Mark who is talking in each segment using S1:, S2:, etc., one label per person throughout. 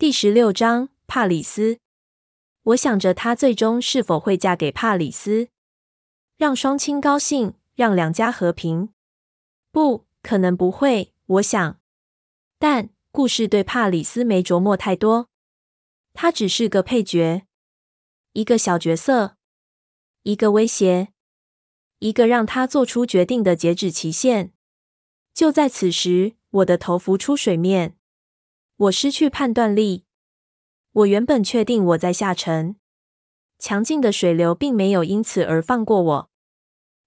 S1: 第十六章，帕里斯。我想着她最终是否会嫁给帕里斯，让双亲高兴，让两家和平。不，可能不会，我想。但故事对帕里斯没琢磨太多，他只是个配角，一个小角色，一个威胁，一个让他做出决定的截止期限。就在此时，我的头浮出水面。我失去判断力。我原本确定我在下沉，强劲的水流并没有因此而放过我。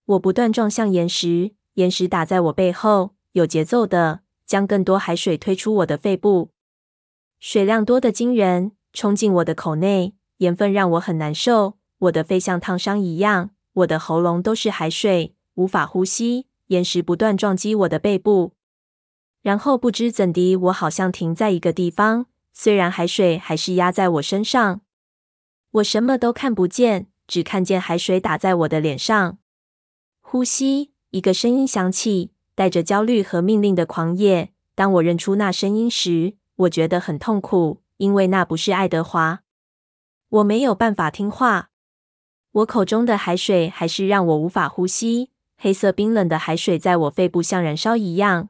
S1: 我不断撞向岩石，岩石打在我背后，有节奏的将更多海水推出我的肺部。水量多的惊人，冲进我的口内，盐分让我很难受。我的肺像烫伤一样，我的喉咙都是海水，无法呼吸。岩石不断撞击我的背部。然后不知怎的，我好像停在一个地方，虽然海水还是压在我身上，我什么都看不见，只看见海水打在我的脸上。呼吸，一个声音响起，带着焦虑和命令的狂野。当我认出那声音时，我觉得很痛苦，因为那不是爱德华。我没有办法听话，我口中的海水还是让我无法呼吸。黑色冰冷的海水在我肺部像燃烧一样。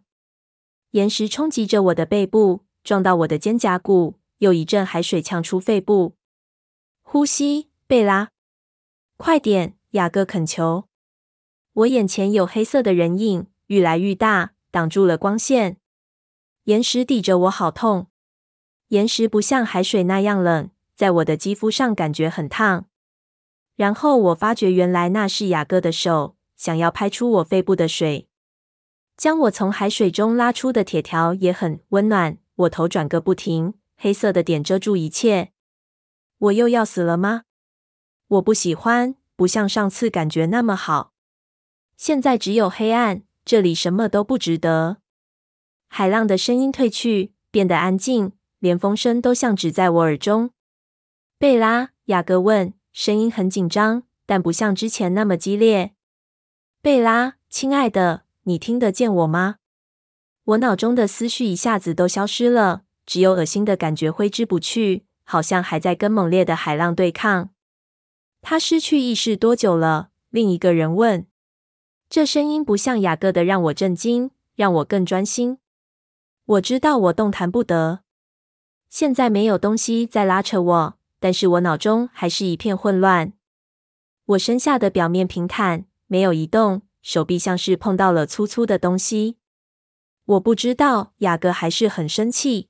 S1: 岩石冲击着我的背部，撞到我的肩胛骨，又一阵海水呛出肺部。呼吸，贝拉，快点！雅各恳求。我眼前有黑色的人影，愈来愈大，挡住了光线。岩石抵着我，好痛。岩石不像海水那样冷，在我的肌肤上感觉很烫。然后我发觉，原来那是雅各的手，想要拍出我肺部的水。将我从海水中拉出的铁条也很温暖，我头转个不停，黑色的点遮住一切。我又要死了吗？我不喜欢，不像上次感觉那么好。现在只有黑暗，这里什么都不值得。海浪的声音退去，变得安静，连风声都像只在我耳中。贝拉，雅各问，声音很紧张，但不像之前那么激烈。贝拉，亲爱的。你听得见我吗？我脑中的思绪一下子都消失了，只有恶心的感觉挥之不去，好像还在跟猛烈的海浪对抗。他失去意识多久了？另一个人问。这声音不像雅各的，让我震惊，让我更专心。我知道我动弹不得，现在没有东西在拉扯我，但是我脑中还是一片混乱。我身下的表面平坦，没有移动。手臂像是碰到了粗粗的东西，我不知道。雅各还是很生气，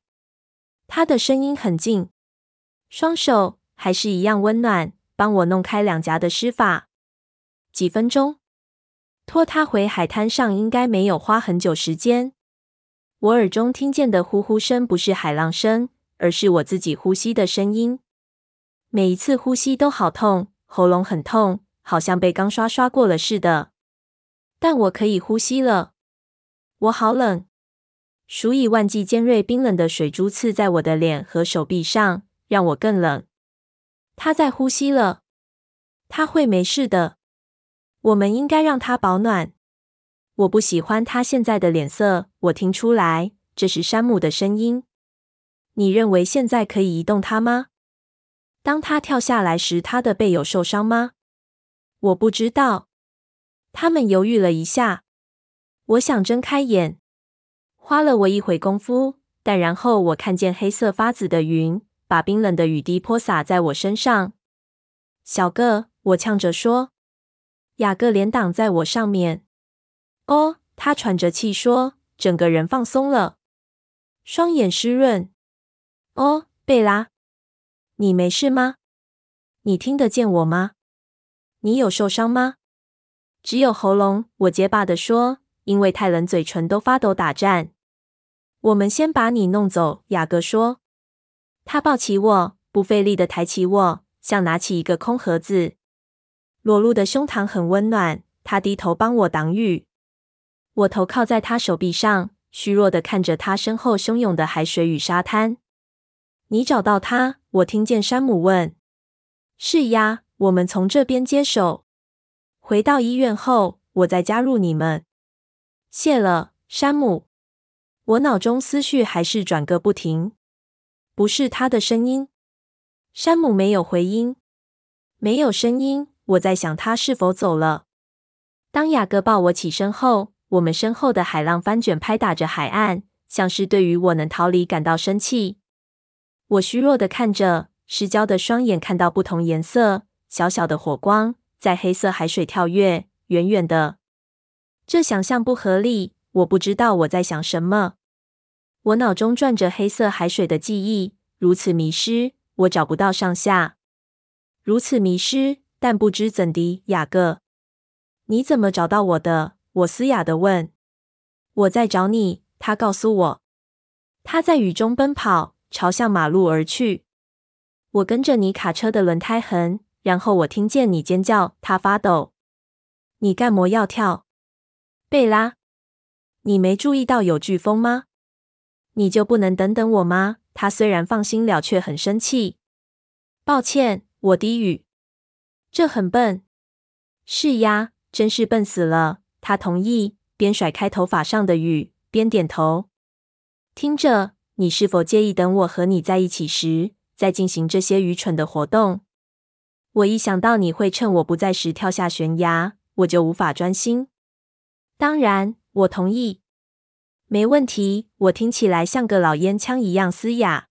S1: 他的声音很近，双手还是一样温暖，帮我弄开两颊的湿发。几分钟，拖他回海滩上应该没有花很久时间。我耳中听见的呼呼声不是海浪声，而是我自己呼吸的声音。每一次呼吸都好痛，喉咙很痛，好像被钢刷刷过了似的。但我可以呼吸了。我好冷，数以万计尖锐冰冷的水珠刺在我的脸和手臂上，让我更冷。他在呼吸了，他会没事的。我们应该让他保暖。我不喜欢他现在的脸色，我听出来，这是山姆的声音。你认为现在可以移动他吗？当他跳下来时，他的背有受伤吗？我不知道。他们犹豫了一下，我想睁开眼，花了我一会功夫，但然后我看见黑色发紫的云，把冰冷的雨滴泼洒在我身上。小个，我呛着说。雅各连挡在我上面。哦，他喘着气说，整个人放松了，双眼湿润。哦，贝拉，你没事吗？你听得见我吗？你有受伤吗？只有喉咙，我结巴地说，因为太冷，嘴唇都发抖打颤。我们先把你弄走，雅各说。他抱起我，不费力地抬起我，像拿起一个空盒子。裸露的胸膛很温暖，他低头帮我挡雨。我头靠在他手臂上，虚弱地看着他身后汹涌的海水与沙滩。你找到他？我听见山姆问。是呀，我们从这边接手。回到医院后，我再加入你们。谢了，山姆。我脑中思绪还是转个不停。不是他的声音。山姆没有回音，没有声音。我在想他是否走了。当雅各抱我起身后，我们身后的海浪翻卷，拍打着海岸，像是对于我能逃离感到生气。我虚弱的看着，失焦的双眼看到不同颜色小小的火光在黑色海水跳跃，远远的。这想象不合理。我不知道我在想什么。我脑中转着黑色海水的记忆，如此迷失，我找不到上下。如此迷失，但不知怎的。雅各，你怎么找到我的？我嘶哑的问。我在找你，他告诉我。他在雨中奔跑，朝向马路而去。我跟着你卡车的轮胎痕，然后我听见你尖叫。他发抖。你干么要跳？贝拉，你没注意到有飓风吗？你就不能等等我吗？他虽然放心了，却很生气。抱歉，我低语。这很笨。是呀，真是笨死了。他同意，边甩开头发上的雨，边点头。听着，你是否介意等我和你在一起时，再进行这些愚蠢的活动？我一想到你会趁我不在时跳下悬崖，我就无法专心。当然，我同意。没问题。我听起来像个老烟枪一样嘶哑。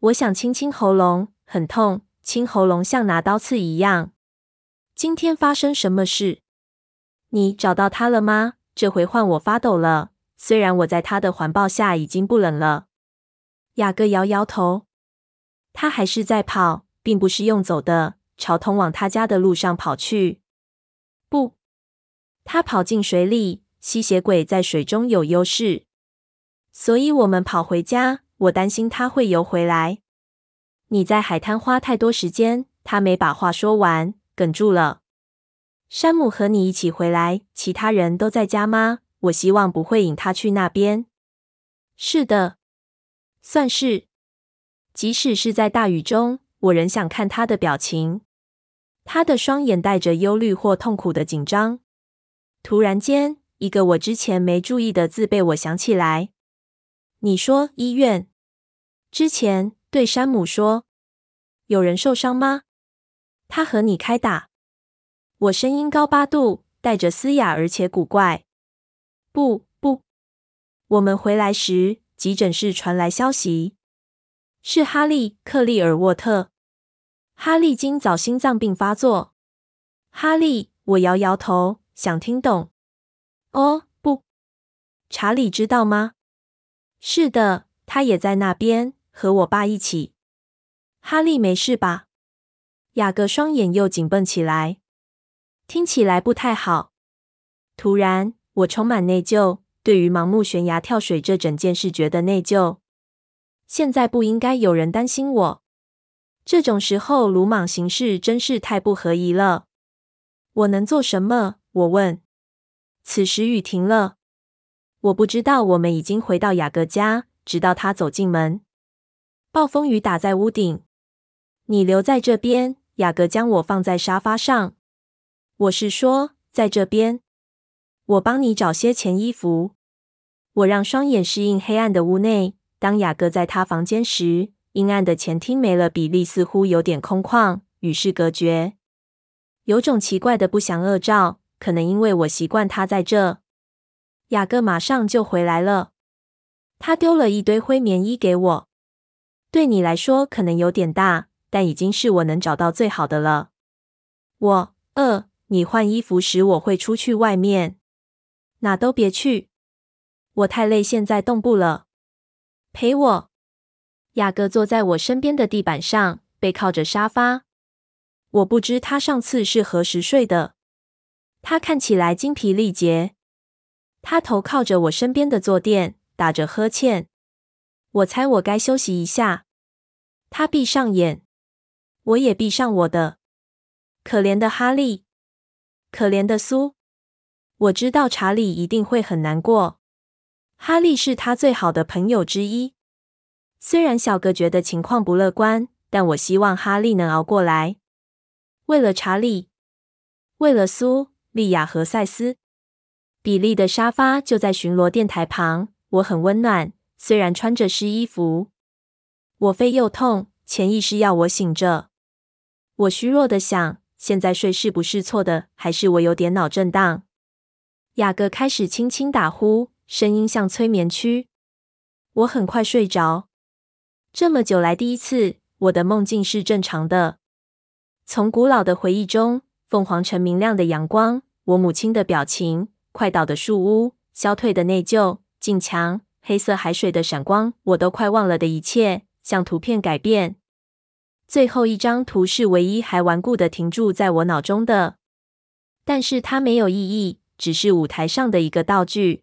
S1: 我想清清喉咙，很痛，清喉咙像拿刀刺一样。今天发生什么事？你找到他了吗？这回换我发抖了。虽然我在他的环抱下已经不冷了。雅各摇摇头。他还是在跑，并不是用走的，朝通往他家的路上跑去。不。他跑进水里，吸血鬼在水中有优势，所以我们跑回家。我担心他会游回来。你在海滩花太多时间。他没把话说完，哽住了。山姆和你一起回来，其他人都在家吗？我希望不会引他去那边。是的，算是。即使是在大雨中，我仍想看他的表情。他的双眼带着忧虑或痛苦的紧张。突然间，一个我之前没注意的字被我想起来。你说医院？之前对山姆说，有人受伤吗？他和你开打？我声音高八度，带着嘶哑而且古怪。不不，我们回来时，急诊室传来消息，是哈利·克利尔沃特。哈利今早心脏病发作。哈利，我摇摇头。想听懂？哦，不，查理知道吗？是的，他也在那边，和我爸一起。哈利没事吧？雅各双眼又紧绷起来，听起来不太好。突然，我充满内疚，对于盲目悬崖跳水这整件事觉得内疚。现在不应该有人担心我，这种时候鲁莽行事真是太不合宜了。我能做什么？我问。此时雨停了，我不知道我们已经回到雅各家，直到他走进门。暴风雨打在屋顶。你留在这边。雅各将我放在沙发上。我是说，在这边。我帮你找些钱衣服。我让双眼适应黑暗的屋内。当雅各在他房间时，阴暗的前厅没了比例，似乎有点空旷，与世隔绝，有种奇怪的不祥恶兆。可能因为我习惯他在这。雅各马上就回来了。他丢了一堆灰棉衣给我。对你来说可能有点大，但已经是我能找到最好的了。我，呃，你换衣服时我会出去外面。哪都别去。我太累，现在动不了。陪我。雅各坐在我身边的地板上，背靠着沙发。我不知他上次是何时睡的。他看起来精疲力竭，他头靠着我身边的坐垫，打着呵欠。我猜我该休息一下。他闭上眼，我也闭上我的。可怜的哈利，可怜的苏。我知道查理一定会很难过。哈利是他最好的朋友之一。虽然小哥觉得情况不乐观，但我希望哈利能熬过来。为了查理，为了苏。莉亚和赛斯，比利的沙发就在巡逻电台旁。我很温暖，虽然穿着湿衣服。我肺又痛，潜意识要我醒着。我虚弱的想，现在睡是不是错的？还是我有点脑震荡？雅各开始轻轻打呼，声音像催眠曲。我很快睡着。这么久来第一次，我的梦境是正常的。从古老的回忆中，凤凰城明亮的阳光，我母亲的表情，快倒的树屋，消退的内疚，镜墙，黑色海水的闪光，我都快忘了的一切，像图片改变。最后一张图是唯一还顽固的停驻在我脑中的，但是它没有意义，只是舞台上的一个道具。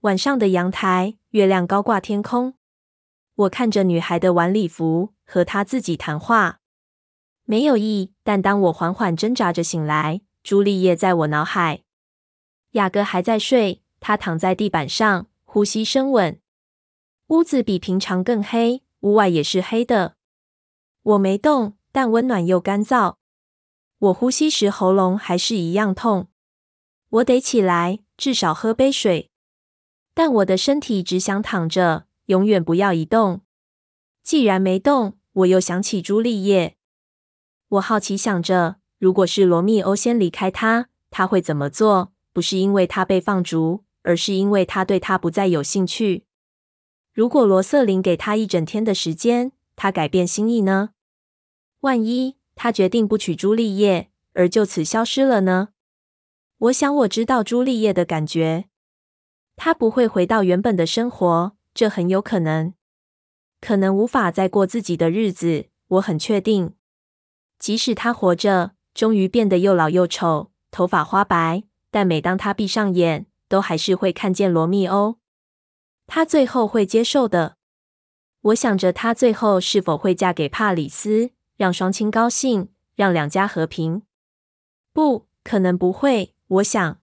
S1: 晚上的阳台，月亮高挂天空。我看着女孩的晚礼服，和她自己谈话，没有意。但当我缓缓挣扎着醒来，朱丽叶在我脑海。雅各还在睡，他躺在地板上，呼吸深稳。屋子比平常更黑，屋外也是黑的。我没动，但温暖又干燥。我呼吸时喉咙还是一样痛。我得起来，至少喝杯水。但我的身体只想躺着，永远不要移动。既然没动，我又想起朱丽叶。我好奇想着，如果是罗密欧先离开他，他会怎么做？不是因为他被放逐，而是因为他对他不再有兴趣。如果罗瑟琳给他一整天的时间，他改变心意呢？万一他决定不娶朱丽叶，而就此消失了呢？我想我知道朱丽叶的感觉，他不会回到原本的生活，这很有可能，可能无法再过自己的日子。我很确定，即使他活着，终于变得又老又丑，头发花白，但每当他闭上眼，都还是会看见罗密欧。他最后会接受的。我想着，她最后是否会嫁给帕里斯，让双亲高兴，让两家和平？不，可能不会。我想，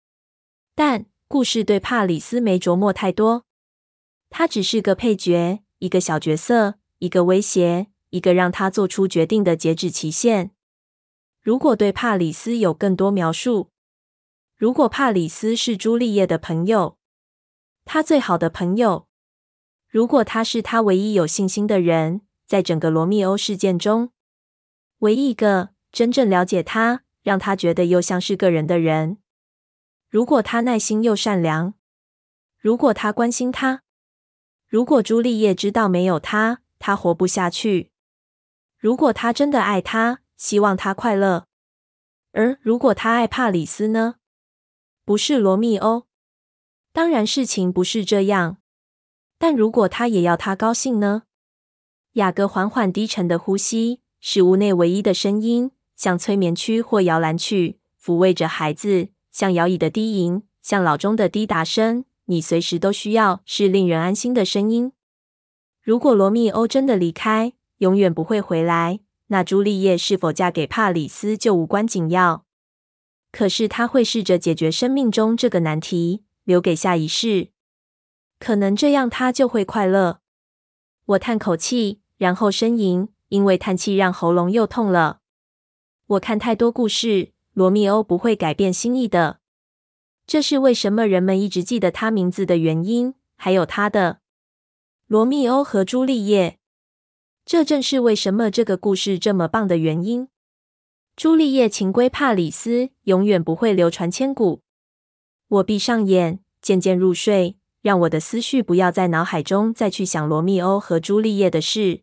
S1: 但故事对帕里斯没琢磨太多，他只是个配角，一个小角色，一个威胁，一个让他做出决定的截止期限。如果对帕里斯有更多描述，如果帕里斯是朱丽叶的朋友，他最好的朋友。如果他是他唯一有信心的人，在整个罗密欧事件中，唯一一个真正了解他，让他觉得又像是个人的人。如果他耐心又善良，如果他关心他，如果朱丽叶知道没有他，他活不下去。如果他真的爱他，希望他快乐。而如果他爱帕里斯呢？不是罗密欧。当然，事情不是这样。但如果他也要他高兴呢？雅各缓缓低沉的呼吸是屋内唯一的声音，像催眠曲或摇篮曲，抚慰着孩子，像摇椅的低吟，像老钟的滴答声。你随时都需要，是令人安心的声音。如果罗密欧真的离开，永远不会回来，那朱丽叶是否嫁给帕里斯就无关紧要。可是他会试着解决生命中这个难题，留给下一世。可能这样，他就会快乐。我叹口气，然后呻吟，因为叹气让喉咙又痛了。我看太多故事，罗密欧不会改变心意的。这是为什么人们一直记得他名字的原因，还有他的罗密欧和朱丽叶。这正是为什么这个故事这么棒的原因。朱丽叶情归帕里斯，永远不会流传千古。我闭上眼，渐渐入睡。让我的思绪不要在脑海中再去想罗密欧和朱丽叶的事，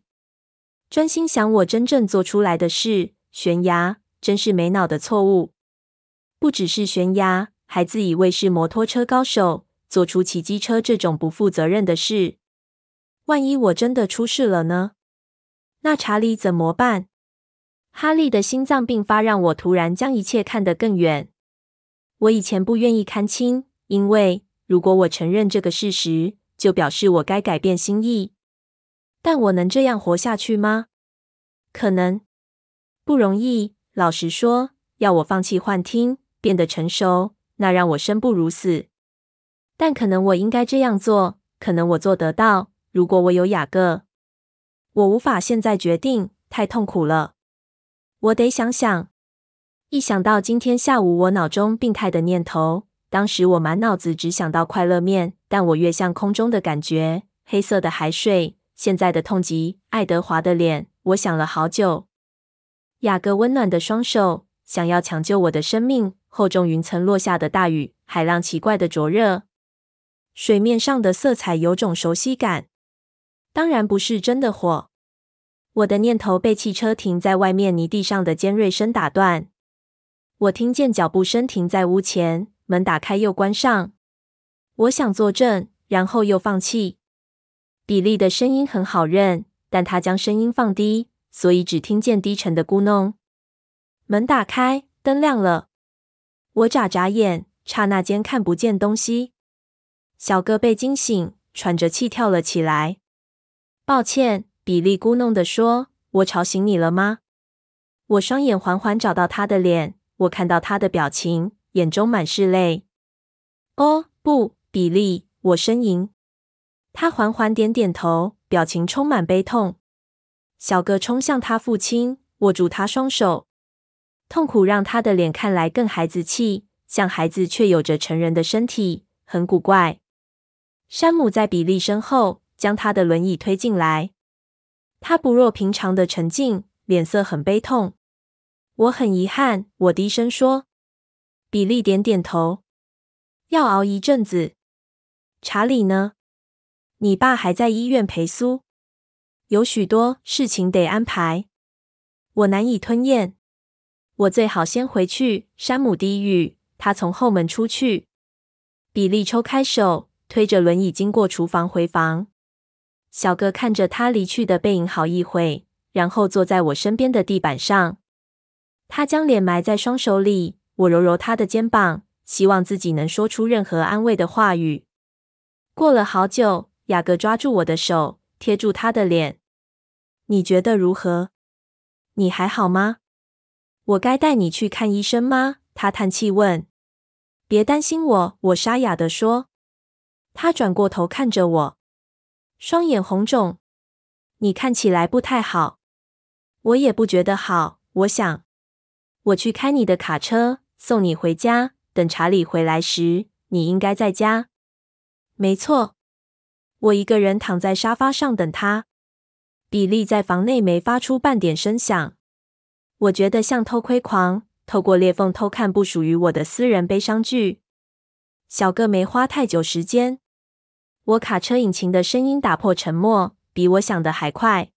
S1: 专心想我真正做出来的事。悬崖真是没脑的错误，不只是悬崖，还自以为是摩托车高手，做出骑机车这种不负责任的事。万一我真的出事了呢？那查理怎么办？哈利的心脏病发让我突然将一切看得更远。我以前不愿意看清，因为。如果我承认这个事实，就表示我该改变心意。但我能这样活下去吗？可能不容易。老实说，要我放弃幻听，变得成熟，那让我生不如死。但可能我应该这样做，可能我做得到。如果我有雅各，我无法现在决定，太痛苦了。我得想想。一想到今天下午我脑中病态的念头。当时我满脑子只想到快乐面，但我跃向空中的感觉，黑色的海水，现在的痛击爱德华的脸。我想了好久。雅各温暖的双手想要抢救我的生命。厚重云层落下的大雨，海浪奇怪的灼热，水面上的色彩有种熟悉感。当然不是真的火。我的念头被汽车停在外面泥地上的尖锐声打断。我听见脚步声停在屋前，门打开又关上。我想作证，然后又放弃。比利的声音很好认，但他将声音放低，所以只听见低沉的咕哝。门打开，灯亮了。我眨眨眼，刹那间看不见东西。小哥被惊醒，喘着气跳了起来。抱歉，比利咕哝地说：“我吵醒你了吗？”我双眼缓缓找到他的脸，我看到他的表情，眼中满是泪。哦，不，比利，我呻吟。他缓缓点点头，表情充满悲痛。小哥冲向他父亲，握住他双手，痛苦让他的脸看来更孩子气，像孩子却有着成人的身体，很古怪。山姆在比利身后将他的轮椅推进来，他不若平常的沉静，脸色很悲痛。我很遗憾，我低声说。比利点点头，要熬一阵子。查理呢？你爸还在医院陪苏，有许多事情得安排。我难以吞咽。我最好先回去。山姆低语。他从后门出去。比利抽开手，推着轮椅经过厨房回房。小哥看着他离去的背影好一会，然后坐在我身边的地板上。他将脸埋在双手里。我揉揉他的肩膀，希望自己能说出任何安慰的话语。过了好久。雅各抓住我的手，贴住他的脸。你觉得如何？你还好吗？我该带你去看医生吗？他叹气问。别担心我，我沙哑地说。他转过头看着我，双眼红肿。你看起来不太好。我也不觉得好。我想，我去开你的卡车，送你回家。等查理回来时，你应该在家。没错。我一个人躺在沙发上等他。比利在房内没发出半点声响。我觉得像偷窥狂，透过裂缝偷看不属于我的私人悲伤剧。小个没花太久时间。我卡车引擎的声音打破沉默，比我想的还快。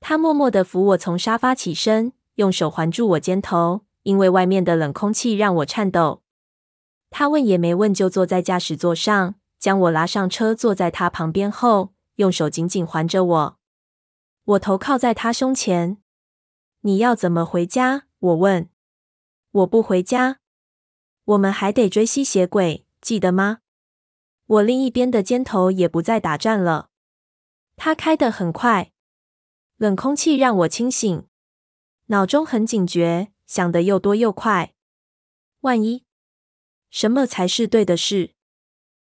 S1: 他默默的扶我从沙发起身，用手环住我肩头，因为外面的冷空气让我颤抖。他问也没问就坐在驾驶座上。将我拉上车，坐在他旁边后，用手紧紧环着我。我头靠在他胸前。你要怎么回家？我问。我不回家。我们还得追吸血鬼，记得吗？我另一边的肩头也不再打颤了。他开得很快，冷空气让我清醒，脑中很警觉，想得又多又快。万一，什么才是对的事？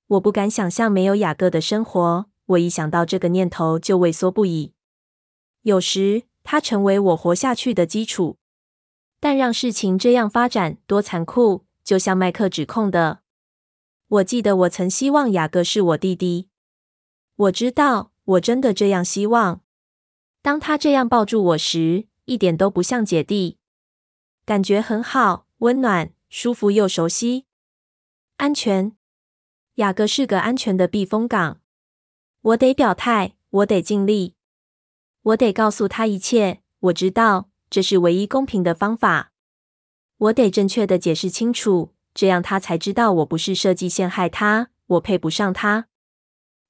S1: 我不敢想象没有雅各的生活。我一想到这个念头就畏缩不已。有时，它成为我活下去的基础。但让事情这样发展，多残酷！就像麦克指控的。我记得我曾希望雅各是我弟弟。我知道，我真的这样希望。当他这样抱住我时，一点都不像姐弟。感觉很好，温暖、舒服又熟悉，安全。雅各是个安全的避风港。我得表态，我得尽力，我得告诉他一切。我知道这是唯一公平的方法。我得正确的解释清楚，这样他才知道我不是设计陷害他，我配不上他。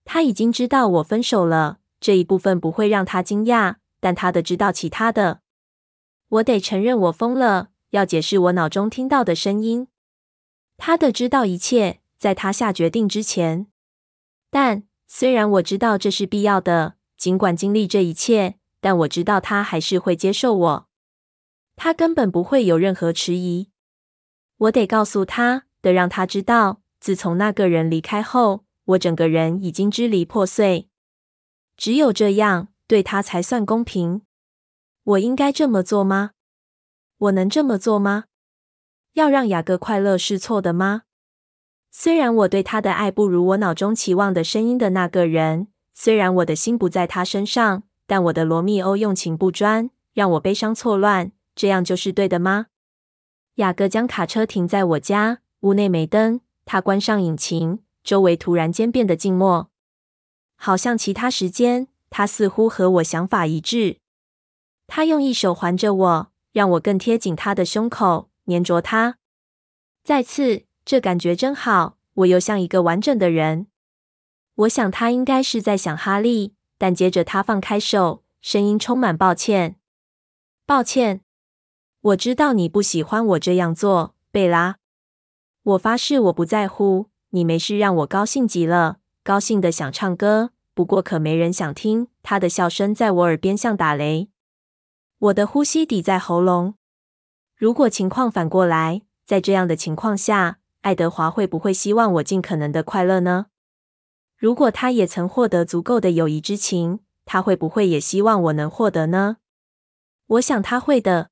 S1: 他已经知道我分手了，这一部分不会让他惊讶，但他得知道其他的。我得承认我疯了，要解释我脑中听到的声音。他得知道一切。在他下决定之前，但虽然我知道这是必要的，尽管经历这一切，但我知道他还是会接受我。他根本不会有任何迟疑。我得告诉他，得让他知道，自从那个人离开后，我整个人已经支离破碎。只有这样，对他才算公平。我应该这么做吗？我能这么做吗？要让雅各快乐是错的吗？虽然我对他的爱不如我脑中期望的声音的那个人，虽然我的心不在他身上，但我的罗密欧用情不专，让我悲伤错乱。这样就是对的吗？雅各将卡车停在我家，屋内没灯。他关上引擎，周围突然间变得静默，好像其他时间，他似乎和我想法一致。他用一手环着我，让我更贴紧他的胸口，黏着他。再次，这感觉真好，我又像一个完整的人。我想他应该是在想哈利，但接着他放开手，声音充满抱歉。抱歉。我知道你不喜欢我这样做，贝拉。我发誓我不在乎。你没事让我高兴极了，高兴的想唱歌。不过可没人想听。他的笑声在我耳边像打雷。我的呼吸抵在喉咙。如果情况反过来，在这样的情况下，爱德华会不会希望我尽可能的快乐呢？如果他也曾获得足够的友谊之情，他会不会也希望我能获得呢？我想他会的。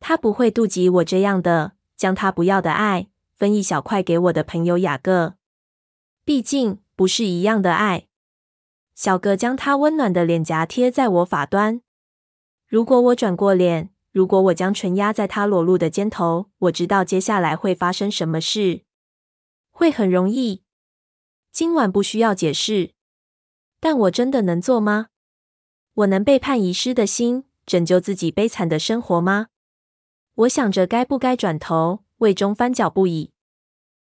S1: 他不会妒忌我这样的，将他不要的爱分一小块给我的朋友雅各。毕竟不是一样的爱。小哥将他温暖的脸颊贴在我发端。如果我转过脸，如果我将唇压在他裸露的肩头，我知道接下来会发生什么事。会很容易。今晚不需要解释。但我真的能做吗？我能背叛遗失的心，拯救自己悲惨的生活吗？我想着该不该转头，胃中翻搅不已。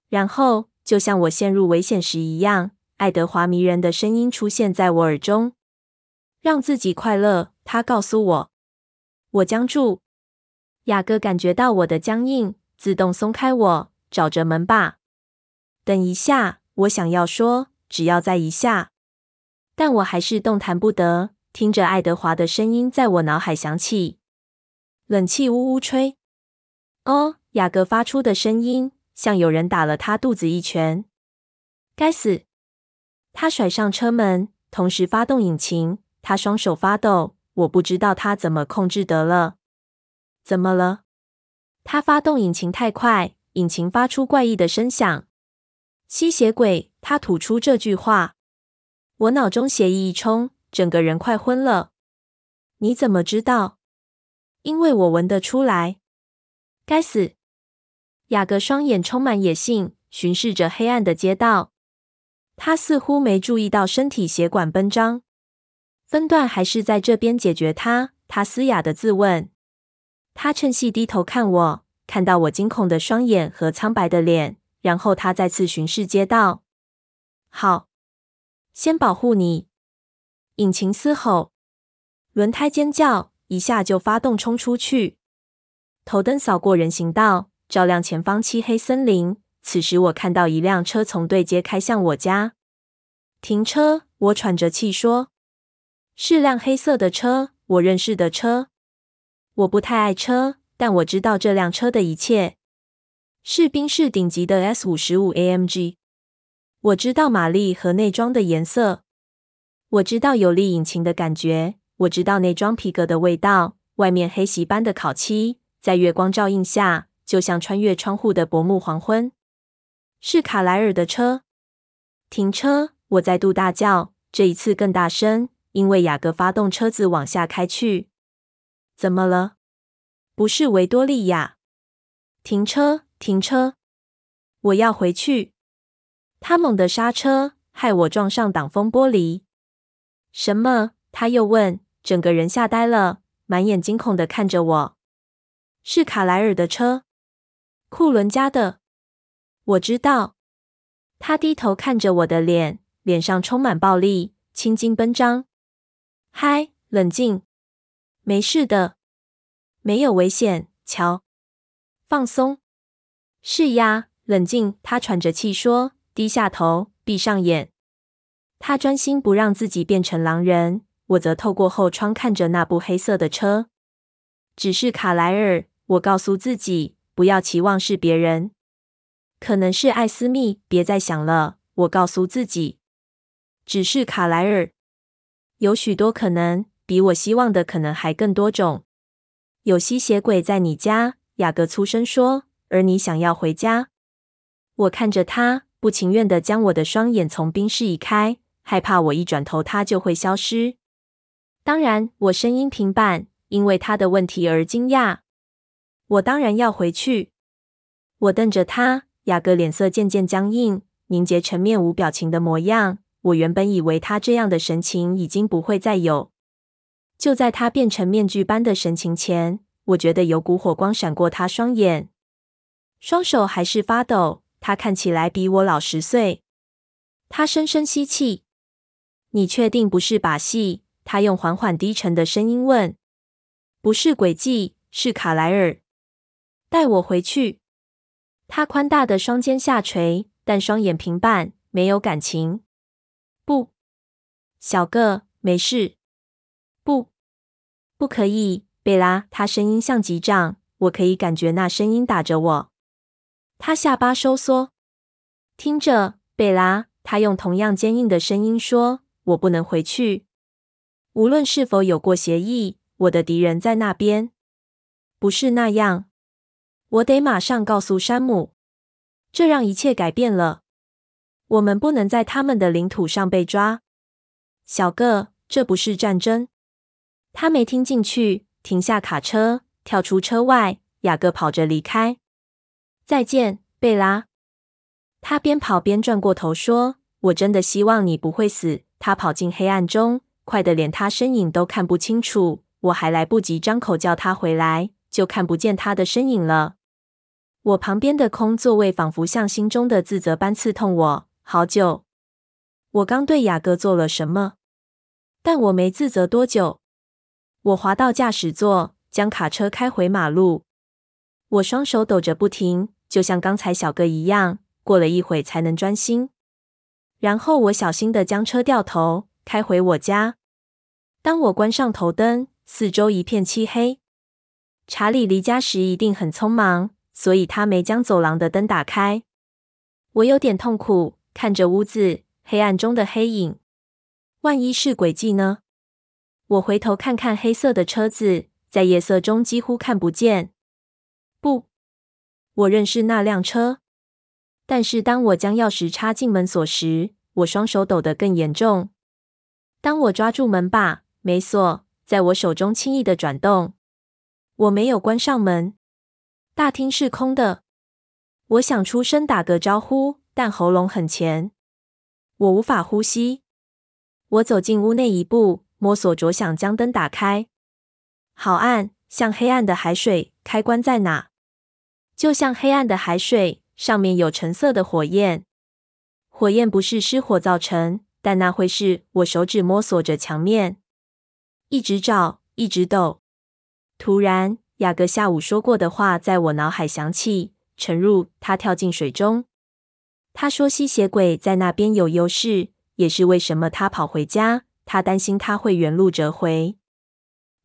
S1: 然后，就像我陷入危险时一样，爱德华迷人的声音出现在我耳中：“让自己快乐。”他告诉我。我僵住。雅各感觉到我的僵硬，自动松开我，找着门把。等一下，我想要说，只要再一下，但我还是动弹不得，听着爱德华的声音在我脑海响起。冷气呜呜吹。哦，雅各发出的声音像有人打了他肚子一拳。该死！他甩上车门，同时发动引擎。他双手发抖，我不知道他怎么控制得了。怎么了？他发动引擎太快，引擎发出怪异的声响。吸血鬼！他吐出这句话。我脑中血液一冲，整个人快昏了。你怎么知道？因为我闻得出来。该死！雅各双眼充满野性，巡视着黑暗的街道。他似乎没注意到身体血管奔张。分段还是在这边解决他？他嘶哑的自问。他趁隙低头看我，看到我惊恐的双眼和苍白的脸，然后他再次巡视街道。好，先保护你。引擎嘶吼，轮胎尖叫。一下就发动冲出去，头灯扫过人行道，照亮前方漆黑森林。此时我看到一辆车从对街开向我家。停车！我喘着气说：“是辆黑色的车，我认识的车。我不太爱车，但我知道这辆车的一切。是宾士顶级的 S 五十五 AMG。我知道马力和内装的颜色，我知道有力引擎的感觉。”我知道内装皮革的味道，外面黑锡般的烤漆，在月光照映下，就像穿越窗户的薄暮黄昏。是卡莱尔的车。停车！我再度大叫，这一次更大声，因为雅各发动车子往下开去。怎么了？不是维多利亚。停车！停车！我要回去。他猛地刹车，害我撞上挡风玻璃。什么？他又问。整个人吓呆了，满眼惊恐的看着我。是卡莱尔的车，库伦家的。我知道。他低头看着我的脸，脸上充满暴力，青筋奔张。嗨，冷静，没事的，没有危险。瞧，放松。是呀，冷静。他喘着气说，低下头，闭上眼。他专心不让自己变成狼人。我则透过后窗看着那部黑色的车，只是卡莱尔。我告诉自己，不要期望是别人，可能是艾斯密。别再想了，我告诉自己，只是卡莱尔。有许多可能，比我希望的可能还更多种。有吸血鬼在你家，雅各粗声说，而你想要回家。我看着他，不情愿地将我的双眼从冰室移开。害怕我一转头他就会消失。当然，我声音平板，因为他的问题而惊讶。我当然要回去。我瞪着他，雅各脸色渐渐僵硬，凝结成面无表情的模样。我原本以为他这样的神情已经不会再有。就在他变成面具般的神情前，我觉得有股火光闪过他双眼，双手还是发抖。他看起来比我老十岁。他深深吸气。你确定不是把戏？他用缓缓低沉的声音问。不是诡计，是卡莱尔。带我回去。他宽大的双肩下垂，但双眼平板，没有感情。不，小个，没事。不，不可以，贝拉。他声音像击掌，我可以感觉那声音打着我。他下巴收缩。听着，贝拉。他用同样坚硬的声音说：“我不能回去，无论是否有过协议。我的敌人在那边。不是那样。我得马上告诉山姆。这让一切改变了。我们不能在他们的领土上被抓。小个，这不是战争。”他没听进去，停下卡车，跳出车外。雅各跑着离开。再见，贝拉。他边跑边转过头说：“我真的希望你不会死。”他跑进黑暗中，快得连他身影都看不清楚。我还来不及张口叫他回来，就看不见他的身影了。我旁边的空座位仿佛像心中的自责般刺痛我。好久，我刚对雅各做了什么？但我没自责多久。我滑到驾驶座，将卡车开回马路。我双手抖着不停，就像刚才小哥一样。过了一会才能专心，然后我小心地将车掉头，开回我家。当我关上头灯，四周一片漆黑。查理离家时一定很匆忙，所以他没将走廊的灯打开。我有点痛苦，看着屋子黑暗中的黑影。万一是诡计呢？我回头看看黑色的车子，在夜色中几乎看不见。不，我认识那辆车。但是当我将钥匙插进门锁时，我双手抖得更严重。当我抓住门把，没锁在我手中轻易的转动。我没有关上门，大厅是空的。我想出声打个招呼，但喉咙很钳，我无法呼吸。我走进屋内一步，摸索着想将灯打开。好暗，像黑暗的海水。开关在哪？就像黑暗的海水。上面有橙色的火焰，火焰不是失火造成，但那会是。我手指摸索着墙面，一直找，一直抖。突然，雅各下午说过的话在我脑海响起：沉入，他跳进水中。他说吸血鬼在那边有优势，也是为什么他跑回家。他担心他会原路折回。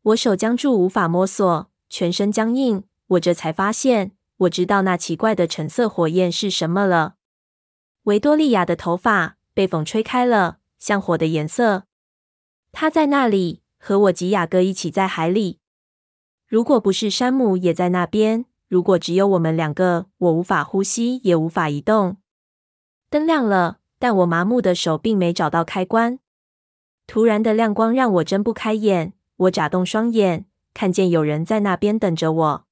S1: 我手僵住，无法摸索，全身僵硬。我这才发现。我知道那奇怪的橙色火焰是什么了。维多利亚的头发被风吹开了，像火的颜色。她在那里，和我及雅各一起在海里。如果不是山姆也在那边，如果只有我们两个，我无法呼吸，也无法移动。灯亮了，但我麻木的手并没找到开关。突然的亮光让我睁不开眼。我眨动双眼，看见有人在那边等着我。